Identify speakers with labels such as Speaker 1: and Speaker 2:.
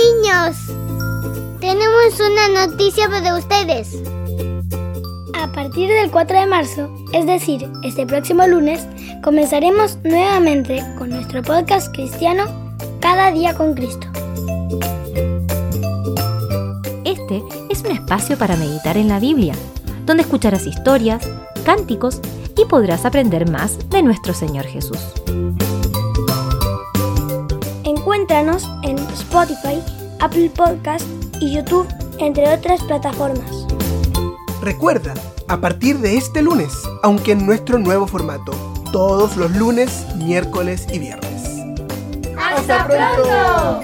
Speaker 1: niños! Tenemos una noticia para ustedes.
Speaker 2: A partir del 4 de marzo, es decir, este próximo lunes, comenzaremos nuevamente con nuestro podcast cristiano Cada día con Cristo.
Speaker 3: Este es un espacio para meditar en la Biblia, donde escucharás historias, cánticos y podrás aprender más de nuestro Señor Jesús.
Speaker 2: Encuéntranos en Spotify, Apple Podcast y YouTube, entre otras plataformas.
Speaker 4: Recuerda, a partir de este lunes, aunque en nuestro nuevo formato, todos los lunes, miércoles y viernes.
Speaker 1: ¡Hasta pronto!